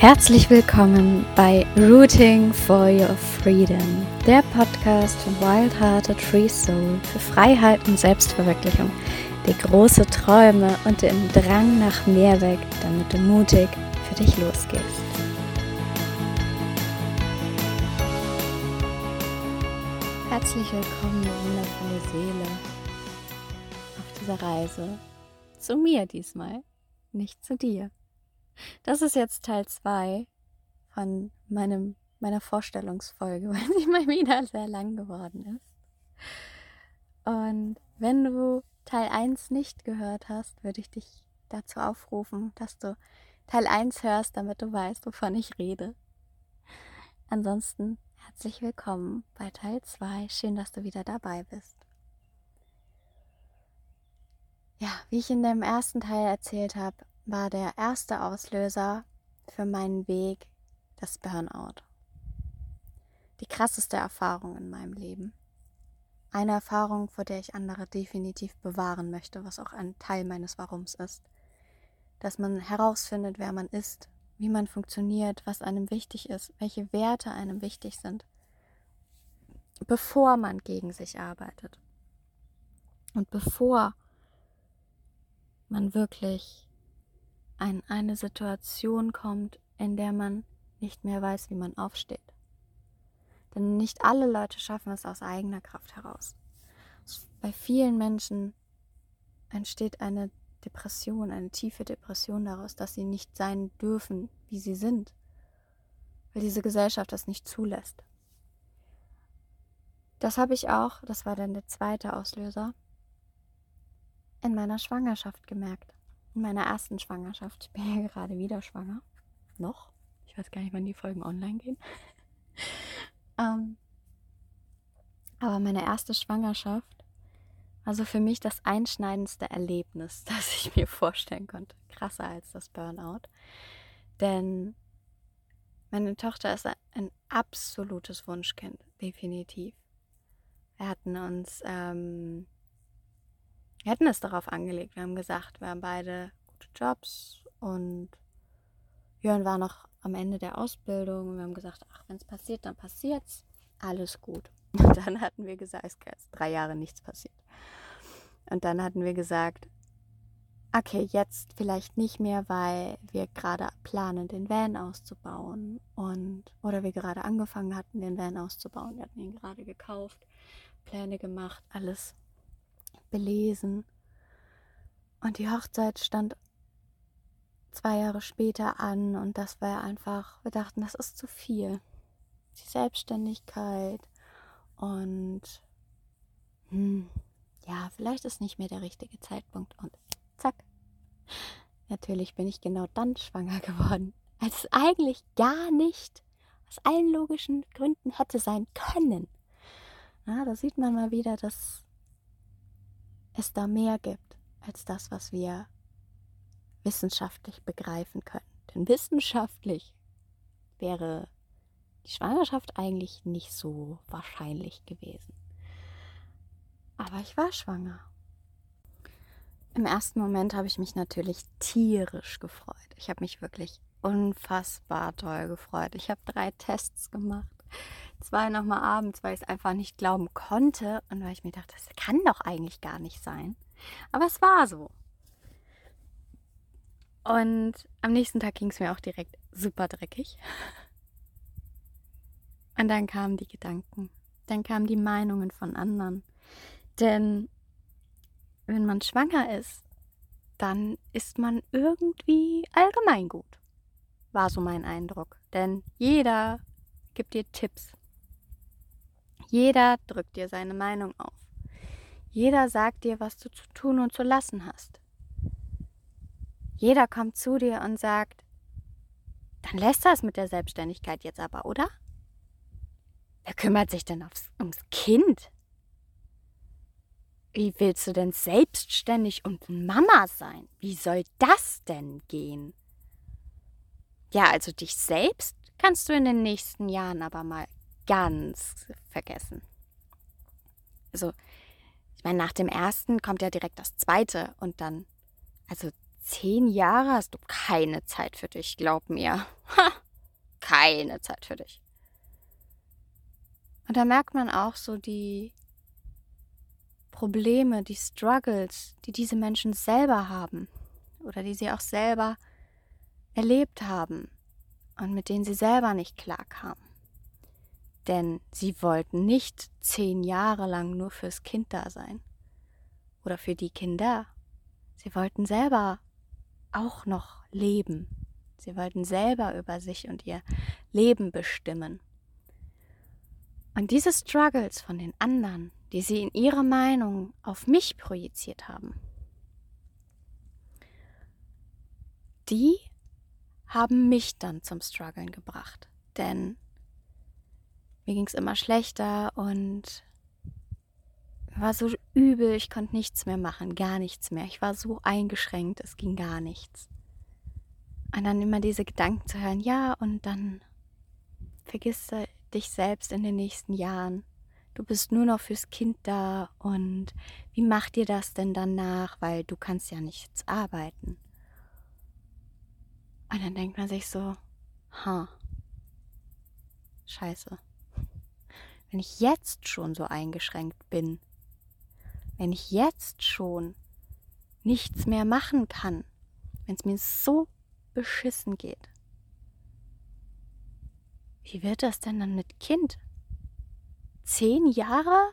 Herzlich willkommen bei Rooting for Your Freedom, der Podcast von Wild Hearted Free Soul für Freiheit und Selbstverwirklichung, die große Träume und den Drang nach mehr weg, damit du mutig für dich losgehst. Herzlich willkommen, wundervolle Seele, auf dieser Reise zu mir diesmal, nicht zu dir. Das ist jetzt Teil 2 von meinem, meiner Vorstellungsfolge, weil sie mal wieder sehr lang geworden ist. Und wenn du Teil 1 nicht gehört hast, würde ich dich dazu aufrufen, dass du Teil 1 hörst, damit du weißt, wovon ich rede. Ansonsten herzlich willkommen bei Teil 2. Schön, dass du wieder dabei bist. Ja, wie ich in dem ersten Teil erzählt habe, war der erste Auslöser für meinen Weg das Burnout. Die krasseste Erfahrung in meinem Leben. Eine Erfahrung, vor der ich andere definitiv bewahren möchte, was auch ein Teil meines Warums ist. Dass man herausfindet, wer man ist, wie man funktioniert, was einem wichtig ist, welche Werte einem wichtig sind, bevor man gegen sich arbeitet. Und bevor man wirklich an eine Situation kommt, in der man nicht mehr weiß, wie man aufsteht. Denn nicht alle Leute schaffen es aus eigener Kraft heraus. Bei vielen Menschen entsteht eine Depression, eine tiefe Depression daraus, dass sie nicht sein dürfen, wie sie sind, weil diese Gesellschaft das nicht zulässt. Das habe ich auch, das war dann der zweite Auslöser, in meiner Schwangerschaft gemerkt in meiner ersten Schwangerschaft. Ich bin ja gerade wieder schwanger. Noch. Ich weiß gar nicht, wann die Folgen online gehen. ähm, aber meine erste Schwangerschaft war so für mich das einschneidendste Erlebnis, das ich mir vorstellen konnte. Krasser als das Burnout. Denn meine Tochter ist ein absolutes Wunschkind, definitiv. Wir hatten uns ähm, wir hätten es darauf angelegt. Wir haben gesagt, wir haben beide gute Jobs und Jörn war noch am Ende der Ausbildung. Wir haben gesagt, ach, wenn es passiert, dann passiert's. Alles gut. Und dann hatten wir gesagt, es ist drei Jahre nichts passiert. Und dann hatten wir gesagt, okay, jetzt vielleicht nicht mehr, weil wir gerade planen, den Van auszubauen und oder wir gerade angefangen hatten, den Van auszubauen. Wir hatten ihn gerade gekauft, Pläne gemacht, alles belesen. Und die Hochzeit stand zwei Jahre später an und das war einfach, wir dachten, das ist zu viel. Die Selbstständigkeit und hm, ja, vielleicht ist nicht mehr der richtige Zeitpunkt und zack. Natürlich bin ich genau dann schwanger geworden, als es eigentlich gar nicht aus allen logischen Gründen hätte sein können. Ja, da sieht man mal wieder, dass es da mehr gibt als das, was wir wissenschaftlich begreifen können. Denn wissenschaftlich wäre die Schwangerschaft eigentlich nicht so wahrscheinlich gewesen. Aber ich war schwanger. Im ersten Moment habe ich mich natürlich tierisch gefreut. Ich habe mich wirklich unfassbar toll gefreut. Ich habe drei Tests gemacht zwei nochmal abends, weil ich es einfach nicht glauben konnte und weil ich mir dachte, das kann doch eigentlich gar nicht sein. Aber es war so. Und am nächsten Tag ging es mir auch direkt super dreckig. Und dann kamen die Gedanken, dann kamen die Meinungen von anderen. Denn wenn man schwanger ist, dann ist man irgendwie allgemeingut. War so mein Eindruck. Denn jeder gibt dir Tipps. Jeder drückt dir seine Meinung auf. Jeder sagt dir, was du zu tun und zu lassen hast. Jeder kommt zu dir und sagt, dann lässt das mit der Selbstständigkeit jetzt aber, oder? Wer kümmert sich denn aufs, ums Kind? Wie willst du denn selbstständig und Mama sein? Wie soll das denn gehen? Ja, also dich selbst kannst du in den nächsten Jahren aber mal ganz vergessen. Also, ich meine, nach dem ersten kommt ja direkt das zweite und dann, also zehn Jahre hast du keine Zeit für dich, glaub mir. Ha, keine Zeit für dich. Und da merkt man auch so die Probleme, die Struggles, die diese Menschen selber haben oder die sie auch selber erlebt haben und mit denen sie selber nicht klarkamen. Denn sie wollten nicht zehn Jahre lang nur fürs Kind da sein oder für die Kinder. Sie wollten selber auch noch leben. Sie wollten selber über sich und ihr Leben bestimmen. Und diese Struggles von den anderen, die sie in ihrer Meinung auf mich projiziert haben, die haben mich dann zum Struggeln gebracht. Denn mir ging es immer schlechter und war so übel, ich konnte nichts mehr machen, gar nichts mehr. Ich war so eingeschränkt, es ging gar nichts. Und dann immer diese Gedanken zu hören, ja, und dann vergiss dich selbst in den nächsten Jahren. Du bist nur noch fürs Kind da und wie macht ihr das denn danach, weil du kannst ja nichts arbeiten. Und dann denkt man sich so, ha, scheiße. Wenn ich jetzt schon so eingeschränkt bin, wenn ich jetzt schon nichts mehr machen kann, wenn es mir so beschissen geht, wie wird das denn dann mit Kind? Zehn Jahre?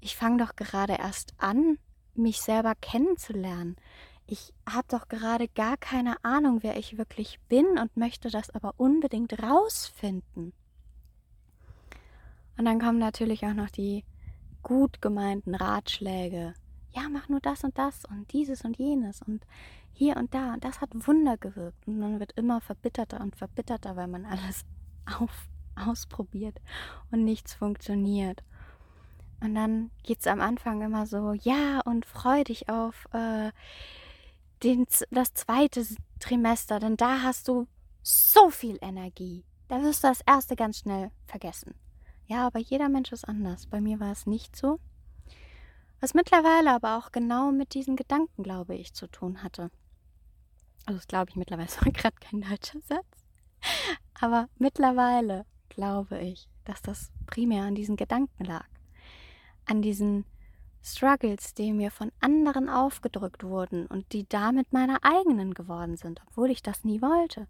Ich fange doch gerade erst an, mich selber kennenzulernen. Ich habe doch gerade gar keine Ahnung, wer ich wirklich bin und möchte das aber unbedingt rausfinden. Und dann kommen natürlich auch noch die gut gemeinten Ratschläge. Ja, mach nur das und das und dieses und jenes und hier und da. Und das hat Wunder gewirkt. Und man wird immer verbitterter und verbitterter, weil man alles auf, ausprobiert und nichts funktioniert. Und dann geht es am Anfang immer so, ja, und freu dich auf äh, den, das zweite Trimester, denn da hast du so viel Energie. Da wirst du das erste ganz schnell vergessen. Ja, aber jeder Mensch ist anders. Bei mir war es nicht so. Was mittlerweile aber auch genau mit diesen Gedanken, glaube ich, zu tun hatte. Also das glaube ich mittlerweile ist gerade kein deutscher Satz. Aber mittlerweile glaube ich, dass das primär an diesen Gedanken lag. An diesen Struggles, die mir von anderen aufgedrückt wurden und die damit meine eigenen geworden sind, obwohl ich das nie wollte.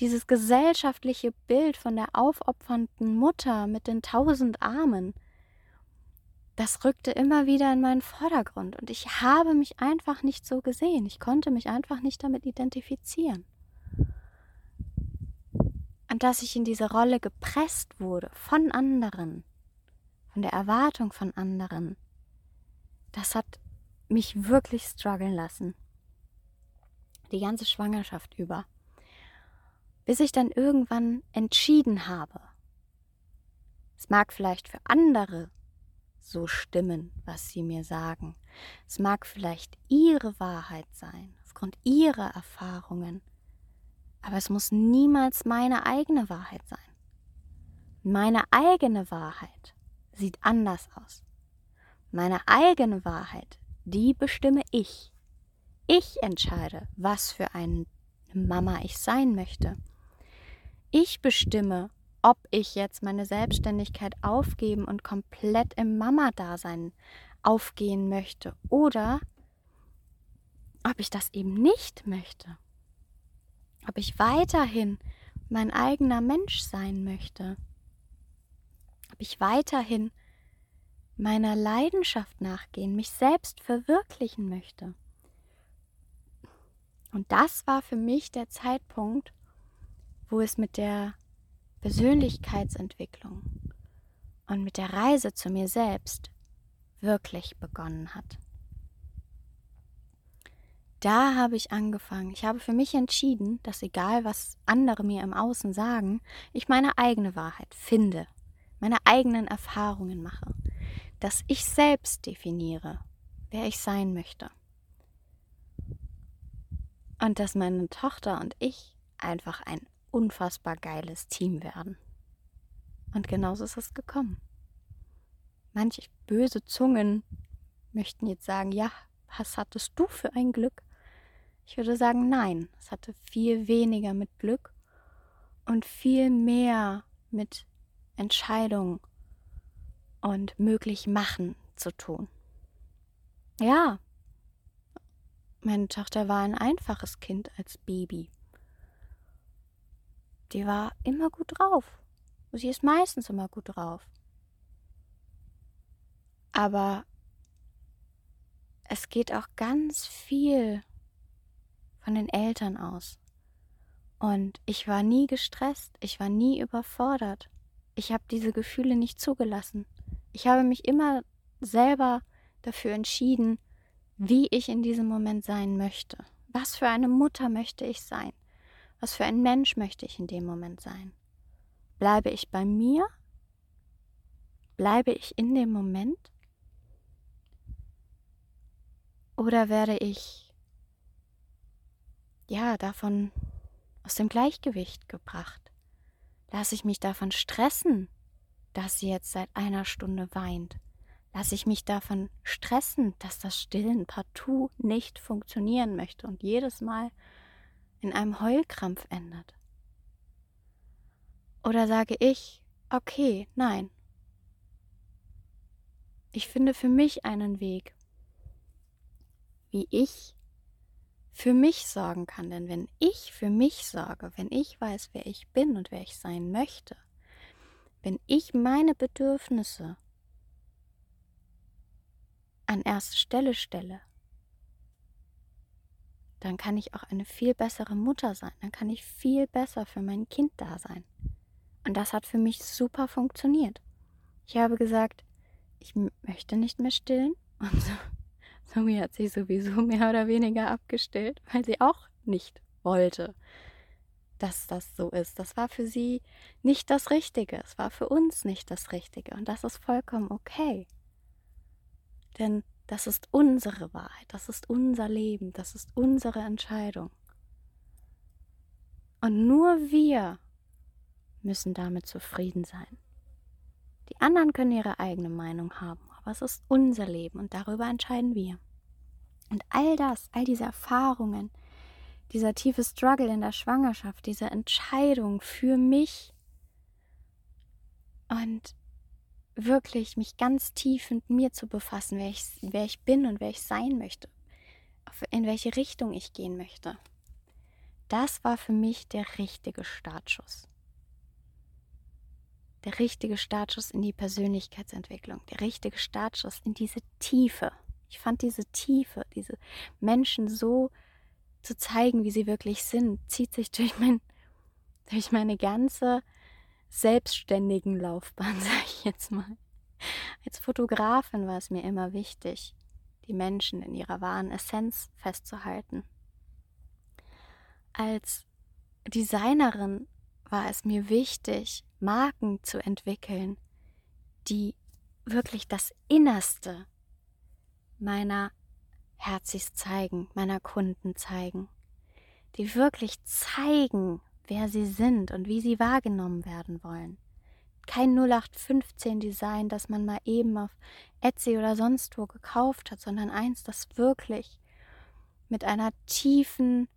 Dieses gesellschaftliche Bild von der aufopfernden Mutter mit den tausend Armen, das rückte immer wieder in meinen Vordergrund und ich habe mich einfach nicht so gesehen. Ich konnte mich einfach nicht damit identifizieren. Und dass ich in diese Rolle gepresst wurde von anderen, von der Erwartung von anderen, das hat mich wirklich strugglen lassen. Die ganze Schwangerschaft über. Bis ich dann irgendwann entschieden habe. Es mag vielleicht für andere so stimmen, was sie mir sagen. Es mag vielleicht ihre Wahrheit sein, aufgrund ihrer Erfahrungen. Aber es muss niemals meine eigene Wahrheit sein. Meine eigene Wahrheit sieht anders aus. Meine eigene Wahrheit, die bestimme ich. Ich entscheide, was für eine Mama ich sein möchte. Ich bestimme, ob ich jetzt meine Selbstständigkeit aufgeben und komplett im Mama-Dasein aufgehen möchte oder ob ich das eben nicht möchte. Ob ich weiterhin mein eigener Mensch sein möchte. Ob ich weiterhin meiner Leidenschaft nachgehen, mich selbst verwirklichen möchte. Und das war für mich der Zeitpunkt, wo es mit der Persönlichkeitsentwicklung und mit der Reise zu mir selbst wirklich begonnen hat. Da habe ich angefangen. Ich habe für mich entschieden, dass egal was andere mir im Außen sagen, ich meine eigene Wahrheit finde, meine eigenen Erfahrungen mache dass ich selbst definiere, wer ich sein möchte. Und dass meine Tochter und ich einfach ein unfassbar geiles Team werden. Und genauso ist es gekommen. Manche böse Zungen möchten jetzt sagen, ja, was hattest du für ein Glück? Ich würde sagen, nein, es hatte viel weniger mit Glück und viel mehr mit Entscheidung und möglich machen zu tun. Ja, meine Tochter war ein einfaches Kind als Baby. Die war immer gut drauf. Sie ist meistens immer gut drauf. Aber es geht auch ganz viel von den Eltern aus. Und ich war nie gestresst, ich war nie überfordert. Ich habe diese Gefühle nicht zugelassen. Ich habe mich immer selber dafür entschieden, wie ich in diesem Moment sein möchte. Was für eine Mutter möchte ich sein? Was für ein Mensch möchte ich in dem Moment sein? Bleibe ich bei mir? Bleibe ich in dem Moment? Oder werde ich ja davon aus dem Gleichgewicht gebracht? Lasse ich mich davon stressen, dass sie jetzt seit einer Stunde weint? Lasse ich mich davon stressen, dass das Stillen partout nicht funktionieren möchte und jedes Mal in einem Heulkrampf endet? Oder sage ich, okay, nein. Ich finde für mich einen Weg, wie ich für mich sorgen kann. Denn wenn ich für mich sorge, wenn ich weiß, wer ich bin und wer ich sein möchte, wenn ich meine Bedürfnisse an erste Stelle stelle, dann kann ich auch eine viel bessere Mutter sein, dann kann ich viel besser für mein Kind da sein. Und das hat für mich super funktioniert. Ich habe gesagt, ich möchte nicht mehr stillen und so Zoe hat sich sowieso mehr oder weniger abgestellt, weil sie auch nicht wollte, dass das so ist. Das war für sie nicht das Richtige. Es war für uns nicht das Richtige. Und das ist vollkommen okay. Denn das ist unsere Wahrheit, das ist unser Leben, das ist unsere Entscheidung. Und nur wir müssen damit zufrieden sein. Die anderen können ihre eigene Meinung haben, aber es ist unser Leben und darüber entscheiden wir. Und all das, all diese Erfahrungen, dieser tiefe Struggle in der Schwangerschaft, diese Entscheidung für mich und wirklich mich ganz tief mit mir zu befassen, wer ich, wer ich bin und wer ich sein möchte, in welche Richtung ich gehen möchte. Das war für mich der richtige Startschuss der richtige Startschuss in die Persönlichkeitsentwicklung, der richtige Startschuss in diese Tiefe. Ich fand diese Tiefe, diese Menschen so zu zeigen, wie sie wirklich sind, zieht sich durch, mein, durch meine ganze selbstständigen Laufbahn, sage ich jetzt mal. Als Fotografin war es mir immer wichtig, die Menschen in ihrer wahren Essenz festzuhalten. Als Designerin war es mir wichtig, Marken zu entwickeln, die wirklich das Innerste meiner Herzis zeigen, meiner Kunden zeigen, die wirklich zeigen, wer sie sind und wie sie wahrgenommen werden wollen. Kein 0815 Design, das man mal eben auf Etsy oder sonst wo gekauft hat, sondern eins, das wirklich mit einer tiefen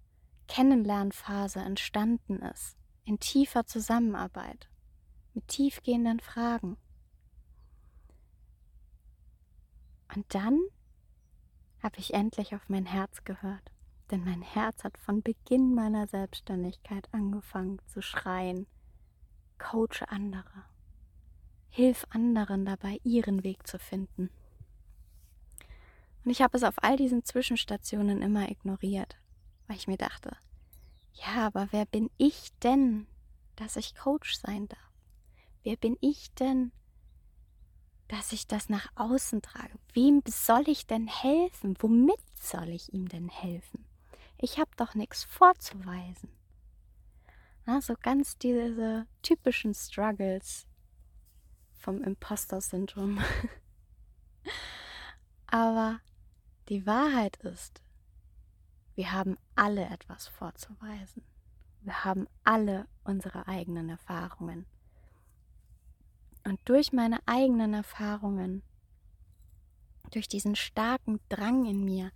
Kennenlernphase entstanden ist, in tiefer Zusammenarbeit mit tiefgehenden Fragen. Und dann habe ich endlich auf mein Herz gehört, denn mein Herz hat von Beginn meiner Selbstständigkeit angefangen zu schreien, coache andere, hilf anderen dabei, ihren Weg zu finden. Und ich habe es auf all diesen Zwischenstationen immer ignoriert, weil ich mir dachte, ja, aber wer bin ich denn, dass ich Coach sein darf? Wer bin ich denn, dass ich das nach außen trage? Wem soll ich denn helfen? Womit soll ich ihm denn helfen? Ich habe doch nichts vorzuweisen. Also ganz diese typischen Struggles vom Imposter-Syndrom. Aber die Wahrheit ist, wir haben alle etwas vorzuweisen. Wir haben alle unsere eigenen Erfahrungen. Und durch meine eigenen Erfahrungen, durch diesen starken Drang in mir,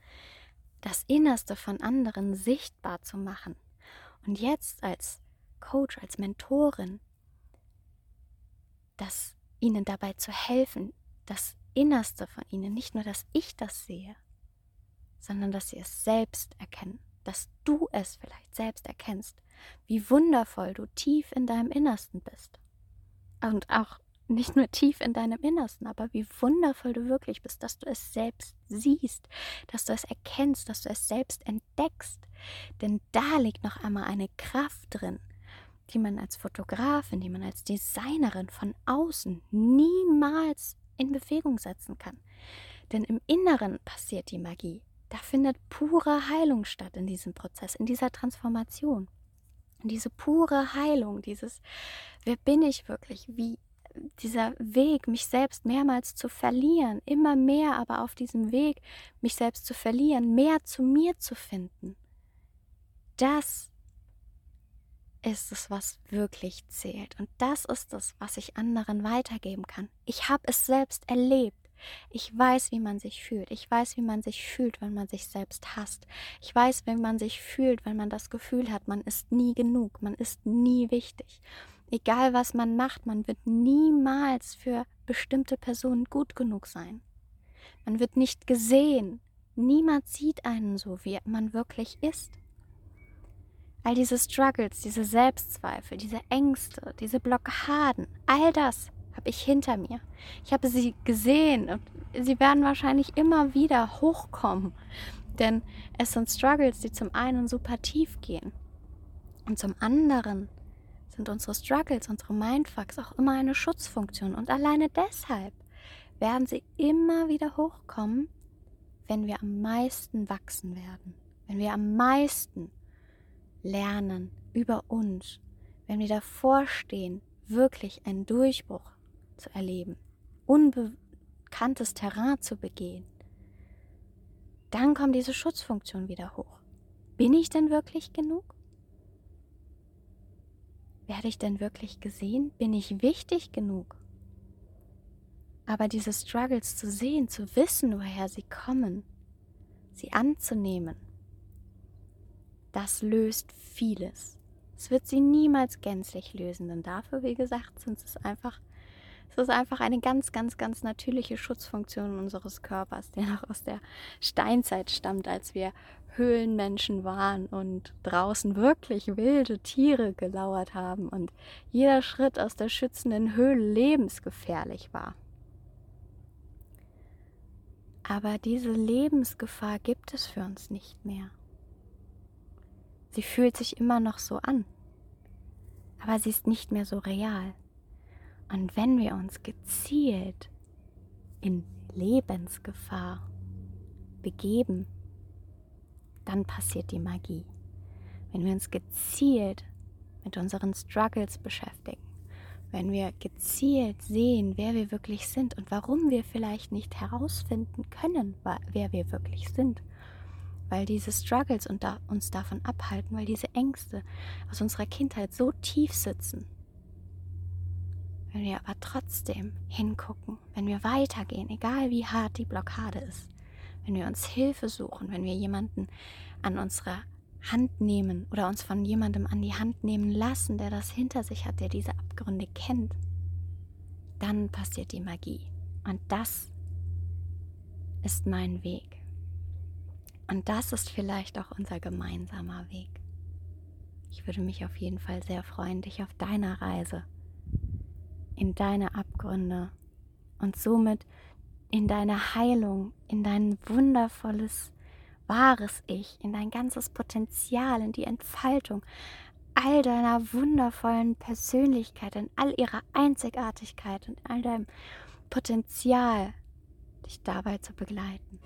das Innerste von anderen sichtbar zu machen und jetzt als Coach, als Mentorin, das ihnen dabei zu helfen, das Innerste von ihnen, nicht nur, dass ich das sehe, sondern dass sie es selbst erkennen, dass du es vielleicht selbst erkennst, wie wundervoll du tief in deinem Innersten bist. Und auch nicht nur tief in deinem Innersten, aber wie wundervoll du wirklich bist, dass du es selbst siehst, dass du es erkennst, dass du es selbst entdeckst. Denn da liegt noch einmal eine Kraft drin, die man als Fotografin, die man als Designerin von außen niemals in Bewegung setzen kann. Denn im Inneren passiert die Magie. Da findet pure Heilung statt in diesem Prozess, in dieser Transformation. Und diese pure Heilung, dieses, wer bin ich wirklich, wie dieser Weg, mich selbst mehrmals zu verlieren, immer mehr aber auf diesem Weg, mich selbst zu verlieren, mehr zu mir zu finden, das ist es, was wirklich zählt. Und das ist es, was ich anderen weitergeben kann. Ich habe es selbst erlebt. Ich weiß, wie man sich fühlt. Ich weiß, wie man sich fühlt, wenn man sich selbst hasst. Ich weiß, wie man sich fühlt, wenn man das Gefühl hat, man ist nie genug, man ist nie wichtig. Egal was man macht, man wird niemals für bestimmte Personen gut genug sein. Man wird nicht gesehen. Niemand sieht einen so, wie man wirklich ist. All diese Struggles, diese Selbstzweifel, diese Ängste, diese Blockaden, all das habe ich hinter mir. Ich habe sie gesehen und sie werden wahrscheinlich immer wieder hochkommen. Denn es sind Struggles, die zum einen super tief gehen und zum anderen sind unsere Struggles, unsere Mindfucks auch immer eine Schutzfunktion. Und alleine deshalb werden sie immer wieder hochkommen, wenn wir am meisten wachsen werden. Wenn wir am meisten lernen über uns. Wenn wir davor stehen, wirklich einen Durchbruch zu erleben, unbekanntes Terrain zu begehen, dann kommt diese Schutzfunktion wieder hoch. Bin ich denn wirklich genug? Werde ich denn wirklich gesehen? Bin ich wichtig genug? Aber diese Struggles zu sehen, zu wissen, woher sie kommen, sie anzunehmen, das löst vieles. Es wird sie niemals gänzlich lösen, denn dafür, wie gesagt, sind es einfach, es ist einfach eine ganz, ganz, ganz natürliche Schutzfunktion unseres Körpers, der noch aus der Steinzeit stammt, als wir Höhlenmenschen waren und draußen wirklich wilde Tiere gelauert haben und jeder Schritt aus der schützenden Höhle lebensgefährlich war. Aber diese Lebensgefahr gibt es für uns nicht mehr. Sie fühlt sich immer noch so an, aber sie ist nicht mehr so real. Und wenn wir uns gezielt in Lebensgefahr begeben, dann passiert die Magie. Wenn wir uns gezielt mit unseren Struggles beschäftigen, wenn wir gezielt sehen, wer wir wirklich sind und warum wir vielleicht nicht herausfinden können, wer wir wirklich sind, weil diese Struggles uns davon abhalten, weil diese Ängste aus unserer Kindheit so tief sitzen. Wenn wir aber trotzdem hingucken, wenn wir weitergehen, egal wie hart die Blockade ist, wenn wir uns Hilfe suchen, wenn wir jemanden an unserer Hand nehmen oder uns von jemandem an die Hand nehmen lassen, der das hinter sich hat, der diese Abgründe kennt, dann passiert die Magie. Und das ist mein Weg. Und das ist vielleicht auch unser gemeinsamer Weg. Ich würde mich auf jeden Fall sehr freuen, dich auf deiner Reise in deine Abgründe und somit in deine Heilung, in dein wundervolles, wahres Ich, in dein ganzes Potenzial, in die Entfaltung all deiner wundervollen Persönlichkeit, in all ihrer Einzigartigkeit und all deinem Potenzial, dich dabei zu begleiten.